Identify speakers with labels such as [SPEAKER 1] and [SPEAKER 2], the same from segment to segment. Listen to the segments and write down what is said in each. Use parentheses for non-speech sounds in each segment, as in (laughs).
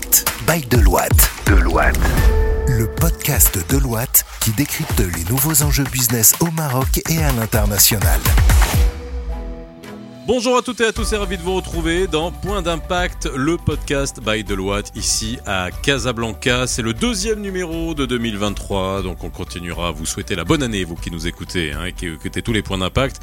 [SPEAKER 1] Impact by Deloitte. Deloitte. Le podcast Deloitte qui décrypte les nouveaux enjeux business au Maroc et à l'international.
[SPEAKER 2] Bonjour à toutes et à tous et ravi de vous retrouver dans Point d'impact, le podcast by Deloitte ici à Casablanca. C'est le deuxième numéro de 2023, donc on continuera à vous souhaiter la bonne année, vous qui nous écoutez hein, et qui écoutez tous les points d'impact,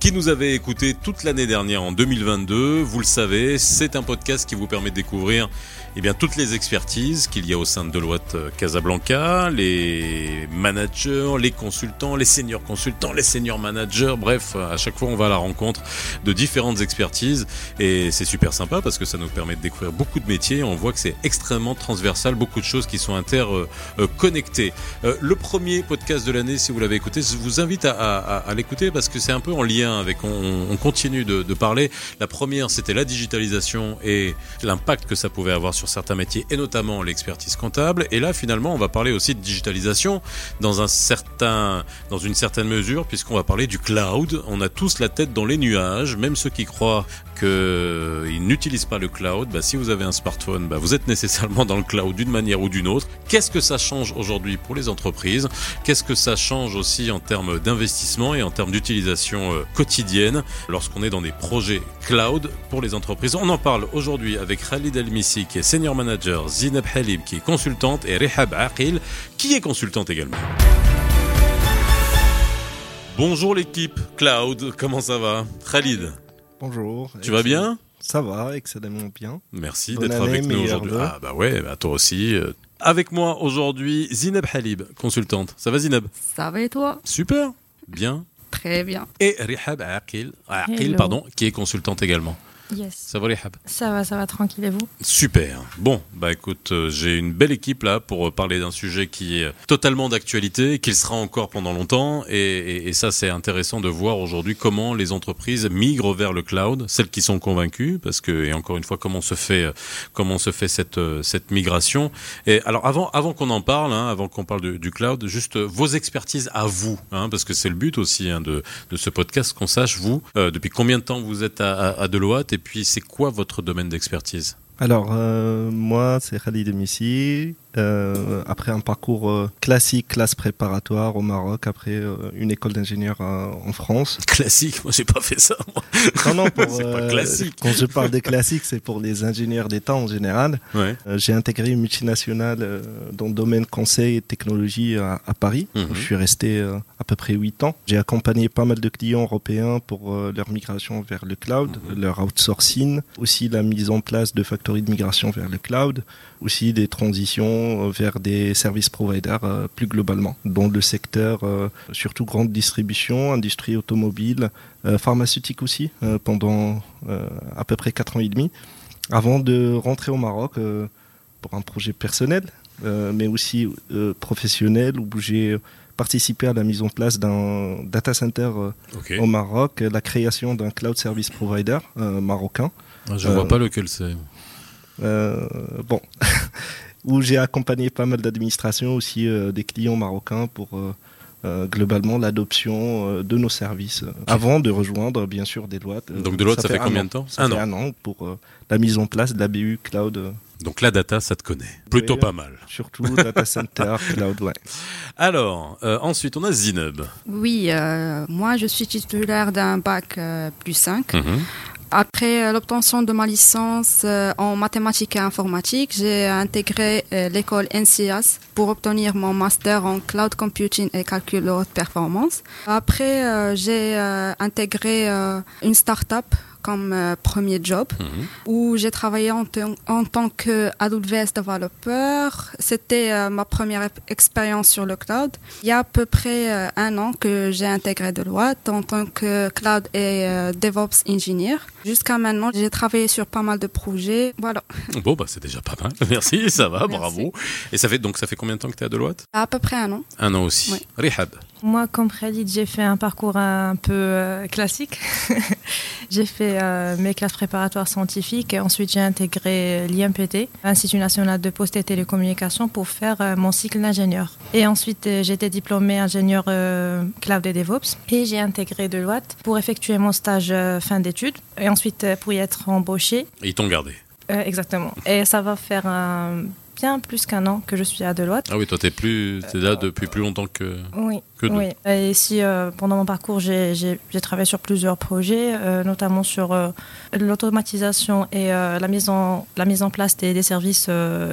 [SPEAKER 2] qui nous avez écouté toute l'année dernière en 2022. Vous le savez, c'est un podcast qui vous permet de découvrir eh bien, toutes les expertises qu'il y a au sein de Deloitte euh, Casablanca, les managers, les consultants, les seniors consultants, les seniors managers, bref, à chaque fois on va à la rencontre de différentes expertises et c'est super sympa parce que ça nous permet de découvrir beaucoup de métiers. On voit que c'est extrêmement transversal, beaucoup de choses qui sont interconnectées. Euh, le premier podcast de l'année, si vous l'avez écouté, je vous invite à, l'écouter parce que c'est un peu en lien avec, on, on continue de, parler. La première, c'était la digitalisation et l'impact que ça pouvait avoir certains métiers et notamment l'expertise comptable. Et là, finalement, on va parler aussi de digitalisation dans un certain, dans une certaine mesure, puisqu'on va parler du cloud. On a tous la tête dans les nuages, même ceux qui croient qu'ils n'utilisent pas le cloud. Bah, si vous avez un smartphone, bah, vous êtes nécessairement dans le cloud d'une manière ou d'une autre. Qu'est-ce que ça change aujourd'hui pour les entreprises? Qu'est-ce que ça change aussi en termes d'investissement et en termes d'utilisation euh, quotidienne lorsqu'on est dans des projets cloud pour les entreprises? On en parle aujourd'hui avec Khalid Elmissi, qui est senior manager, Zineb Halib, qui est consultante, et Rehab Aqil, qui est consultante également. Bonjour l'équipe Cloud, comment ça va? Khalid
[SPEAKER 3] Bonjour.
[SPEAKER 2] Tu vas bien?
[SPEAKER 3] Ça va, excellemment bien.
[SPEAKER 2] Merci d'être avec nous aujourd'hui. Ah bah ouais, bah toi aussi. Euh, Avec moi aujourd'hui, Zineb Halib, consultante. Ça va Zineb?
[SPEAKER 4] Ça va et toi?
[SPEAKER 2] Super, bien.
[SPEAKER 4] Très bien.
[SPEAKER 2] Et Rihab Aqil, pardon, qui est consultante également.
[SPEAKER 5] Yes.
[SPEAKER 2] Ça va Rihab
[SPEAKER 5] Ça va, ça va, tranquille et vous
[SPEAKER 2] Super. Bon, bah écoute, euh, j'ai une belle équipe là pour euh, parler d'un sujet qui est euh, totalement d'actualité, qu'il sera encore pendant longtemps, et, et- et ça c'est intéressant de voir aujourd'hui comment les entreprises migrent vers le cloud, celles qui sont convaincues, parce que et encore une fois comment se fait comment se fait cette cette migration. Et alors avant avant qu'on en parle, hein, avant qu'on parle de- du cloud, juste vos expertises à vous, hein, parce que c'est le but aussi hein, de de ce podcast qu'on sache vous euh, depuis combien de temps vous êtes à, à, à Deloitte et puis c'est quoi votre domaine d'expertise?
[SPEAKER 3] Alors, euh, moi, c'est Khalid Emissi. Euh, après un parcours euh, classique, classe préparatoire au Maroc, après euh, une école d'ingénieur en France. (laughs)
[SPEAKER 2] Classique, moi j'ai pas fait ça. Moi.
[SPEAKER 3] Non, non, pour, (laughs)
[SPEAKER 2] pas classique.
[SPEAKER 3] Quand je parle de classique, c'est pour les ingénieurs d'État en général.
[SPEAKER 2] Ouais.
[SPEAKER 3] J'ai intégré une multinationale dans le domaine conseil et technologie à, à Paris.
[SPEAKER 2] Mhm.
[SPEAKER 3] Je suis resté à peu près 8 ans. J'ai accompagné pas mal de clients européens pour leur migration vers le cloud,
[SPEAKER 2] Mhm.
[SPEAKER 3] leur outsourcing, aussi la mise en place de factories de migration vers le cloud, aussi des transitions euh, vers des services providers euh, plus globalement, dans le secteur euh, surtout grande distribution, industrie automobile, pharmaceutique aussi, pendant à peu près 4 ans et demi avant de rentrer au Maroc pour un projet personnel, mais aussi professionnel, où j'ai participé à la mise en place d'un data center au Maroc, la création d'un cloud service provider marocain.
[SPEAKER 2] Ah, Je
[SPEAKER 3] Euh,
[SPEAKER 2] vois pas lequel c'est.
[SPEAKER 3] Euh, bon, (laughs) où j'ai accompagné pas mal d'administrations aussi euh, des clients marocains pour euh, euh, globalement l'adoption euh, de nos services avant de rejoindre bien sûr Deloitte.
[SPEAKER 2] Donc Deloitte, ça fait
[SPEAKER 3] un
[SPEAKER 2] combien
[SPEAKER 3] an.
[SPEAKER 2] de temps
[SPEAKER 3] Ça
[SPEAKER 2] Un
[SPEAKER 3] fait
[SPEAKER 2] an.
[SPEAKER 3] un an pour euh, la mise en place de la BU Cloud,
[SPEAKER 2] Donc la data, ça te connaît. Plutôt
[SPEAKER 3] Oui,
[SPEAKER 2] pas mal.
[SPEAKER 3] surtout data center, (laughs) cloud, ouais.
[SPEAKER 2] Alors, euh, ensuite, on a Zineb.
[SPEAKER 4] Oui, euh, moi je suis titulaire d'un bac euh, plus 5.
[SPEAKER 2] Mhm.
[SPEAKER 4] Après euh, l'obtention de ma licence euh, en mathématiques et informatique, j'ai intégré euh, l'école NCIAS pour obtenir mon master en cloud computing et calcul haute performance. Après, j'ai intégré une start-up comme euh, premier job
[SPEAKER 2] Mhm.
[SPEAKER 4] où j'ai travaillé en, tant- en tant que AWS développeur. C'était euh, ma première expérience sur le cloud. Il y a à peu près euh, un an que j'ai intégré Deloitte en tant que cloud et DevOps engineer. Jusqu'à maintenant, j'ai travaillé sur pas mal de projets. Voilà, (laughs)
[SPEAKER 2] Bon, bah c'est déjà pas mal. (laughs) Merci, ça va,
[SPEAKER 4] Merci.
[SPEAKER 2] bravo. Et ça fait donc ça fait combien de temps que tu es à Deloitte?
[SPEAKER 4] À peu près un an.
[SPEAKER 2] Un an aussi.
[SPEAKER 4] Oui.
[SPEAKER 2] Rihab.
[SPEAKER 5] Moi, comme Khalid, j'ai fait un parcours un peu euh, classique. (laughs) j'ai fait euh, mes classes préparatoires scientifiques et ensuite j'ai intégré l'IMPT, Institut national de poste et télécommunications, pour faire euh, mon cycle d'ingénieur. Et ensuite, été diplômée ingénieur cloud et DevOps et j'ai intégré Deloitte pour effectuer mon stage fin d'études et ensuite pour y être embauchée.
[SPEAKER 2] Et ils t'ont gardé.
[SPEAKER 5] Euh, exactement. Et ça va faire un bien plus qu'un an que je suis à Deloitte.
[SPEAKER 2] Ah oui, toi, tu es, plus, es là depuis plus longtemps que,
[SPEAKER 5] oui,
[SPEAKER 2] que
[SPEAKER 5] Oui, et ici, euh, pendant mon parcours, j'ai travaillé sur plusieurs projets, euh, notamment sur euh, l'automatisation et la, mise en, la mise en place des, des services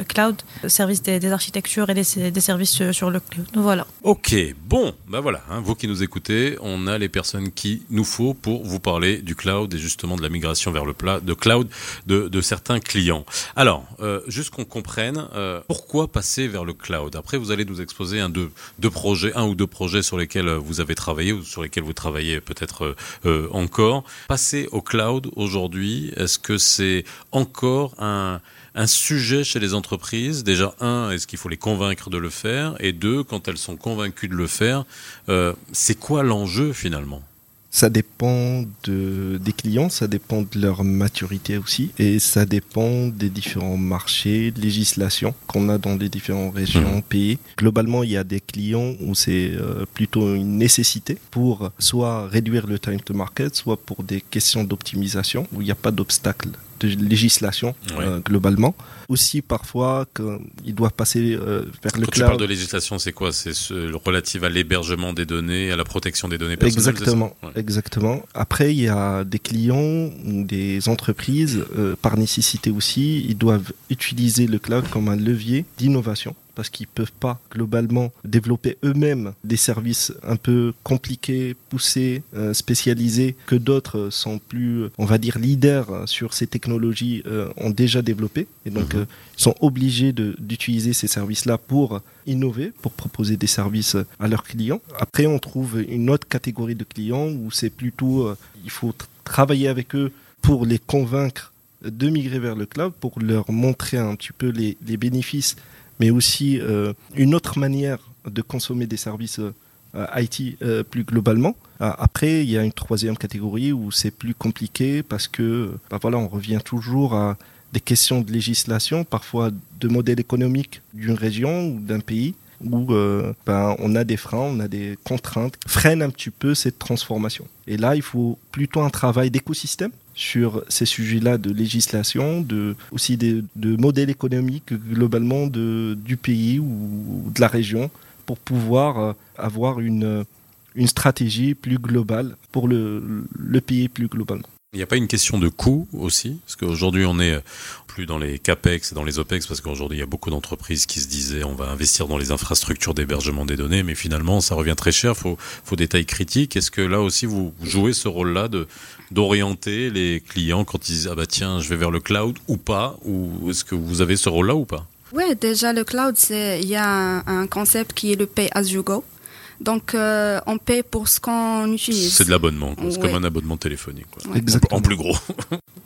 [SPEAKER 5] cloud, services des, des, architectures et des, des, services sur le cloud. Voilà.
[SPEAKER 2] Ok, bon, ben voilà, hein, vous qui nous écoutez, on a les personnes qui nous faut pour vous parler du cloud et justement de la migration vers le plat, de cloud de, de certains clients. Alors, juste qu'on comprenne, pourquoi passer vers le cloud? Après, vous allez nous exposer un, deux, deux, projets, un ou deux projets sur lesquels euh, vous avez travaillé ou sur lesquels vous travaillez peut-être euh, encore. Passer au cloud aujourd'hui, est-ce que c'est encore un sujet chez les entreprises? Déjà, un, est-ce qu'il faut les convaincre de le faire? Et deux, quand elles sont convaincues de le faire, c'est quoi l'enjeu finalement?
[SPEAKER 3] Ça dépend de, des clients, ça dépend de leur maturité aussi, et ça dépend des différents marchés, législations qu'on a dans les différentes régions, mmh. pays. Globalement, il y a des clients où c'est euh, plutôt une nécessité pour soit réduire le time to market, soit pour des questions d'optimisation où il n'y a pas d'obstacle de législation euh, globalement. Aussi parfois qu'ils doivent passer euh, vers le
[SPEAKER 2] Quand
[SPEAKER 3] cloud.
[SPEAKER 2] tu parles de législation, c'est quoi? C'est ce, relatif à l'hébergement des données, à la protection des données personnelles.
[SPEAKER 3] Exactement, exactement. Après, il y a des clients des entreprises euh, par nécessité aussi, ils doivent utiliser le cloud comme un levier d'innovation parce qu'ils peuvent pas globalement développer eux-mêmes des services un peu compliqués, poussés, euh, spécialisés, que d'autres sont plus, on va dire, leaders sur ces technologies, euh, ont déjà développé. Et donc, mhm. euh, ils sont obligés d'utiliser ces services-là pour innover, pour proposer des services à leurs clients. Après, on trouve une autre catégorie de clients où c'est plutôt, il faut travailler avec eux pour les convaincre de migrer vers le cloud, pour leur montrer un petit peu les, les bénéfices mais aussi euh, une autre manière de consommer des services euh, IT euh, plus globalement. après, il y a une troisième catégorie où c'est plus compliqué parce que, bah voilà, on revient toujours à des questions de législation, parfois de modèle économique d'une région ou d'un pays où ben, on a des freins, on a des contraintes, freinent un petit peu cette transformation. Et là, il faut plutôt un travail d'écosystème sur ces sujets-là de législation, de, aussi de, modèles économiques globalement du pays ou de la région pour pouvoir euh, avoir une, une stratégie plus globale pour le, le pays plus globalement.
[SPEAKER 2] Il n'y a pas une question de coût aussi? Parce qu'aujourd'hui, on est plus dans les CAPEX et dans les OPEX, parce qu'aujourd'hui, il y a beaucoup d'entreprises qui se disaient on va investir dans les infrastructures d'hébergement des données, mais finalement, ça revient très cher, faut, faut des tailles critiques. Est-ce que là aussi, vous jouez ce rôle-là de d'orienter les clients quand ils disent ah bah tiens, je vais vers le cloud ou pas? Ou est-ce que vous avez ce rôle-là ou pas?
[SPEAKER 4] Oui, déjà, le cloud, il y a un concept qui est le pay as you go. Donc, euh, on paie pour ce qu'on utilise.
[SPEAKER 2] C'est de l'abonnement, c'est comme un abonnement téléphonique. Quoi.
[SPEAKER 3] Exactement.
[SPEAKER 2] En plus gros.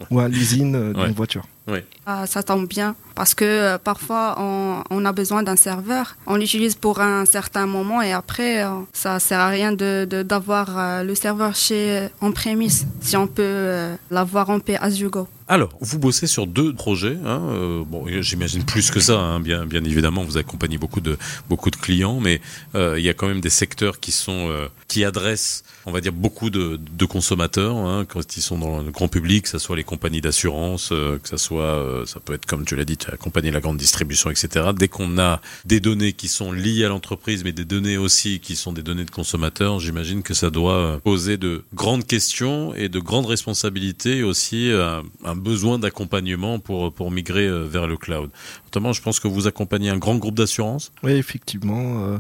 [SPEAKER 3] Ou à l'usine euh, d'une voiture.
[SPEAKER 2] Oui.
[SPEAKER 4] Ah, ça tombe bien parce que euh, parfois on, on, a besoin d'un serveur. On l'utilise pour un certain moment et après euh, ça sert à rien de d'avoir euh, le serveur chez en prémisse si on peut l'avoir en paix as you go.
[SPEAKER 2] Alors, vous bossez sur deux projets. Hein, euh, bon, j'imagine plus que ça. Hein, bien, bien évidemment, vous accompagnez beaucoup de beaucoup de clients, mais euh, il y a quand même des secteurs qui sont euh, qui adressent, on va dire, beaucoup de, de consommateurs hein, quand ils sont dans le grand public, que ce soit les compagnies d'assurance, que ce soit, ça peut être comme tu l'as dit, accompagné la grande distribution, etc. Dès qu'on a des données qui sont liées à l'entreprise, mais des données aussi qui sont des données de consommateurs, j'imagine que ça doit poser de grandes questions et de grandes responsabilités, et aussi un besoin d'accompagnement pour, pour migrer euh, vers le cloud. Notamment, je pense que vous accompagnez un grand groupe d'assurance.
[SPEAKER 3] Oui, effectivement. Euh,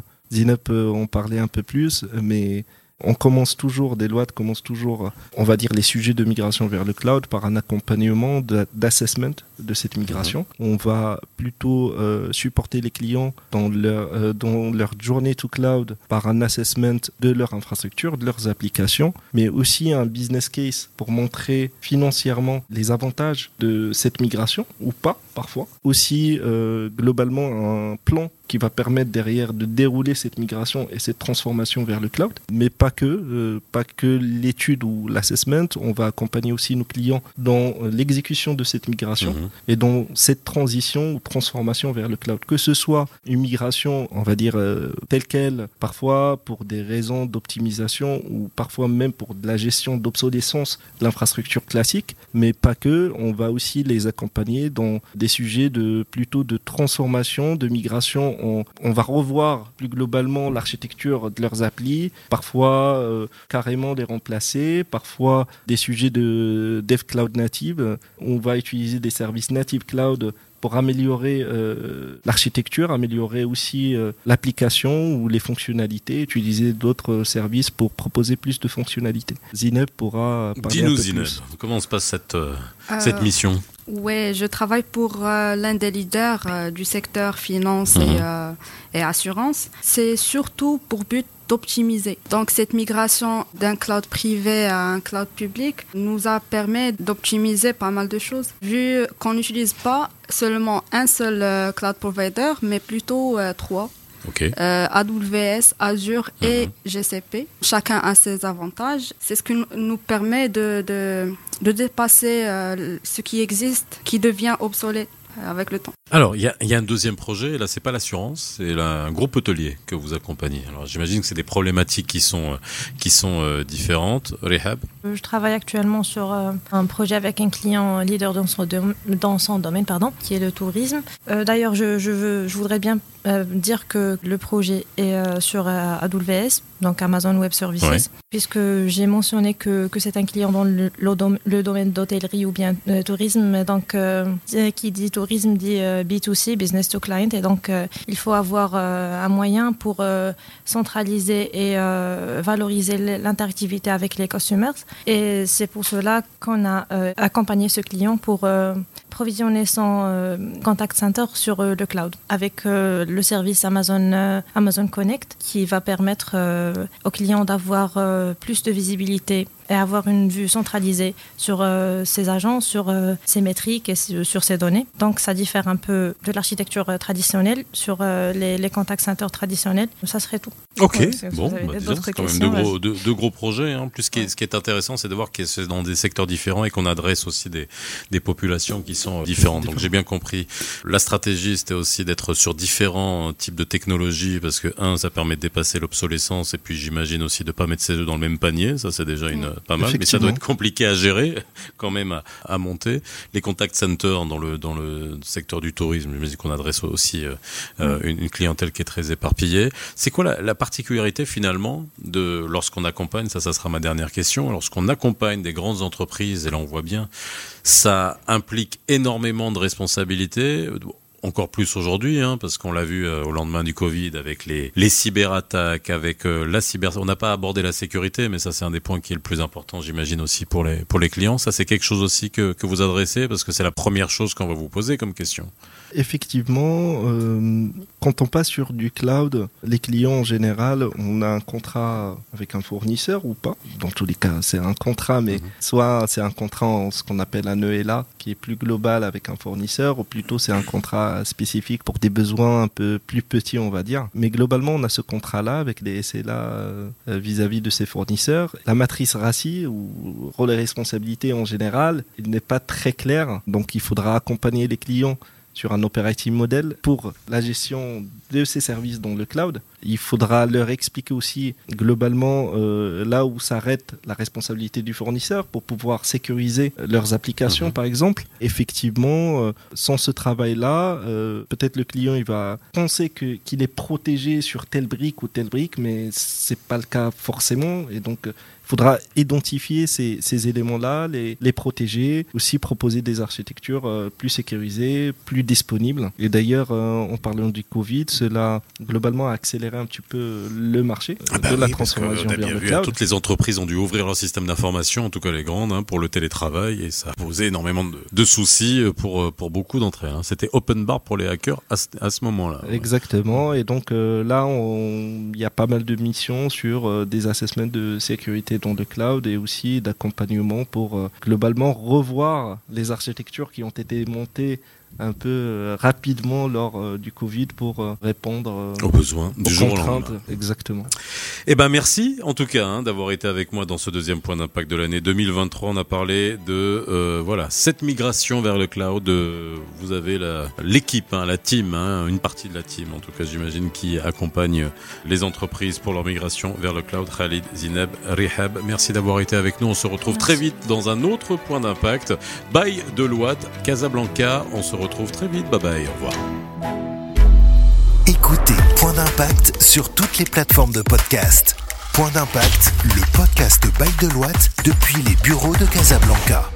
[SPEAKER 3] peut en parler un peu plus, mais on commence toujours, Deloitte commence toujours, on va dire, les sujets de migration vers le cloud par un accompagnement d'assessment de cette migration. Mhm. On va plutôt euh, supporter les clients dans leur, euh, dans leur journée to cloud par un assessment de leur infrastructure, de leurs applications, mais aussi un business case pour montrer financièrement les avantages de cette migration ou pas parfois. Aussi, euh, globalement, un plan qui va permettre derrière de dérouler cette migration et cette transformation vers le cloud. Mais pas que, euh, pas que l'étude ou l'assessment. On va accompagner aussi nos clients dans euh, l'exécution de cette migration. Mhm. Et donc cette transition ou transformation vers le cloud, que ce soit une migration, on va dire euh, telle quelle, parfois pour des raisons d'optimisation ou parfois même pour de la gestion d'obsolescence de l'infrastructure classique, mais pas que. On va aussi les accompagner dans des sujets de plutôt de transformation, de migration. On, on va revoir plus globalement l'architecture de leurs applis, parfois euh, carrément les remplacer, parfois des sujets de dev cloud native. On va utiliser des services native cloud pour améliorer euh, l'architecture, améliorer aussi euh, l'application ou les fonctionnalités, utiliser d'autres services pour proposer plus de fonctionnalités. Zineb pourra parler
[SPEAKER 2] Dis-nous
[SPEAKER 3] un peu
[SPEAKER 2] Zineb,
[SPEAKER 3] plus.
[SPEAKER 2] comment se passe cette, euh,
[SPEAKER 4] Euh,
[SPEAKER 2] cette mission?
[SPEAKER 4] Ouais, je travaille pour euh, l'un des leaders euh, du secteur finance
[SPEAKER 2] Mhm.
[SPEAKER 4] et, euh, et assurance. C'est surtout pour but d'optimiser. Donc cette migration d'un cloud privé à un cloud public nous a permis d'optimiser pas mal de choses. Vu qu'on n'utilise pas seulement un seul euh, cloud provider, mais plutôt euh, trois.
[SPEAKER 2] Ok.
[SPEAKER 4] Euh, AWS, Azure et
[SPEAKER 2] Mhm.
[SPEAKER 4] GCP. Chacun a ses avantages. C'est ce qui nous- permet de, de, de dépasser euh, ce qui existe, qui devient obsolète avec le temps.
[SPEAKER 2] Alors, il y a, il y a un deuxième projet, et là, c'est pas l'assurance, c'est là, un groupe hôtelier que vous accompagnez. Alors, j'imagine que c'est des problématiques qui sont, euh, qui sont euh, différentes. Rehab
[SPEAKER 5] Euh, Je travaille actuellement sur euh, un projet avec un client leader dans son, dom- dans son domaine, pardon, qui est le tourisme. Euh, D'ailleurs, je, je, veux, je voudrais bien euh, dire que le projet est euh, sur euh, AWS, donc Amazon Web Services,
[SPEAKER 2] Ouais.
[SPEAKER 5] puisque j'ai mentionné que, que c'est un client dans le, le dom- le domaine d'hôtellerie ou bien euh, tourisme. Donc, euh, qui dit tourisme dit euh, B2C, business to client, et donc euh, il faut avoir euh, un moyen pour euh, centraliser et euh, valoriser l'interactivité avec les customers. Et c'est pour cela qu'on a euh, accompagné ce client pour euh, provisionner son euh, contact center sur euh, le cloud avec euh, le service Amazon, euh, Amazon Connect qui va permettre euh, aux clients d'avoir euh, plus de visibilité et avoir une vue centralisée sur euh, ses agents, sur euh, ses métriques et sur ses données. Donc ça diffère un peu de l'architecture euh, traditionnelle sur euh, les, les contact centers traditionnels. Ça serait tout.
[SPEAKER 2] Ok,
[SPEAKER 5] Ouais,
[SPEAKER 2] bon, bah, c'est quand même
[SPEAKER 5] questions,
[SPEAKER 2] deux gros, deux, deux gros projets. Hein. Plus, ce qui est, ce qui est intéressant, c'est de voir que c'est dans des secteurs différents et qu'on adresse aussi des, des populations qui sont différentes. Donc j'ai bien compris. La stratégie, c'était aussi d'être sur différents types de technologies parce que un, ça permet de dépasser l'obsolescence et puis j'imagine aussi de pas mettre ses œufs dans le même panier. Ça, c'est déjà une pas mal, mais ça doit être compliqué à gérer (laughs) quand même à, à monter. Les contact centers dans le dans le secteur du tourisme, j'imagine qu'on adresse aussi euh, euh, une, une clientèle qui est très éparpillée. C'est quoi la, la particularité finalement de lorsqu'on accompagne, ça, ça sera ma dernière question, lorsqu'on accompagne des grandes entreprises, et là on voit bien, ça implique énormément de responsabilités. Encore plus aujourd'hui, hein, parce qu'on l'a vu euh, au lendemain du Covid avec les, les cyberattaques, avec euh, la cyber. On n'a pas abordé la sécurité, mais ça c'est un des points qui est le plus important, j'imagine aussi pour les pour les clients. Ça c'est quelque chose aussi que que vous adressez parce que c'est la première chose qu'on va vous poser comme question.
[SPEAKER 3] Effectivement, euh, quand on passe sur du cloud, les clients en général, on a un contrat avec un fournisseur ou pas. Dans tous les cas, c'est un contrat, mais
[SPEAKER 2] Mhm.
[SPEAKER 3] soit c'est un contrat en ce qu'on appelle un ELA, qui est plus global avec un fournisseur, ou plutôt c'est un contrat spécifique pour des besoins un peu plus petits, on va dire. Mais globalement, on a ce contrat-là avec des SLA euh, vis-à-vis de ses fournisseurs. La matrice RACI, ou rôle et responsabilité en général, il n'est pas très clair, donc il faudra accompagner les clients sur un operating model pour la gestion de ces services dans le cloud. Il faudra leur expliquer aussi globalement euh, là où s'arrête la responsabilité du fournisseur pour pouvoir sécuriser leurs applications
[SPEAKER 2] Mhm.
[SPEAKER 3] par exemple. Effectivement, euh, sans ce travail-là, euh, peut-être le client il va penser que qu'il est protégé sur telle brique ou telle brique, mais c'est pas le cas forcément et donc euh, il faudra identifier ces, ces éléments-là, les, les protéger, aussi proposer des architectures euh, plus sécurisées, plus disponibles. Et d'ailleurs, euh, en parlant du Covid, cela globalement a accéléré un petit peu le marché euh,
[SPEAKER 2] Ah bah
[SPEAKER 3] de la
[SPEAKER 2] oui, parce que
[SPEAKER 3] transformation
[SPEAKER 2] on a
[SPEAKER 3] vers
[SPEAKER 2] bien
[SPEAKER 3] le
[SPEAKER 2] vu,
[SPEAKER 3] cloud.
[SPEAKER 2] Toutes les entreprises ont dû ouvrir leur système d'information, en tout cas les grandes, hein, pour le télétravail, et ça a posé énormément de, de soucis pour, euh, pour beaucoup d'entre elles. hein. C'était open bar pour les hackers à ce, à ce moment-là. ouais.
[SPEAKER 3] Exactement. Et donc euh, là, il y a pas mal de missions sur euh, des assessments de sécurité dans le cloud et aussi d'accompagnement pour euh, globalement revoir les architectures qui ont été montées un peu euh, rapidement lors euh, du Covid pour euh, répondre
[SPEAKER 2] aux besoins,
[SPEAKER 3] du jour contraintes. Exactement.
[SPEAKER 2] Eh ben merci en tout cas hein, d'avoir été avec moi dans ce deuxième point d'impact de l'année 2023. On a parlé de voilà cette migration vers le cloud. vous avez l'équipe, hein, la team, hein, une partie de la team en tout cas j'imagine qui accompagne les entreprises pour leur migration vers le cloud. Khalid, Zineb, Rihab, merci d'avoir été avec nous. On se retrouve très vite dans un autre point d'impact. Bye Deloitte, Casablanca. On se retrouve très vite. Bye bye. Au revoir.
[SPEAKER 1] Écoutez Point d'impact sur toutes les plateformes de podcast. Point d'impact, le podcast Bye Deloitte depuis les bureaux de Casablanca.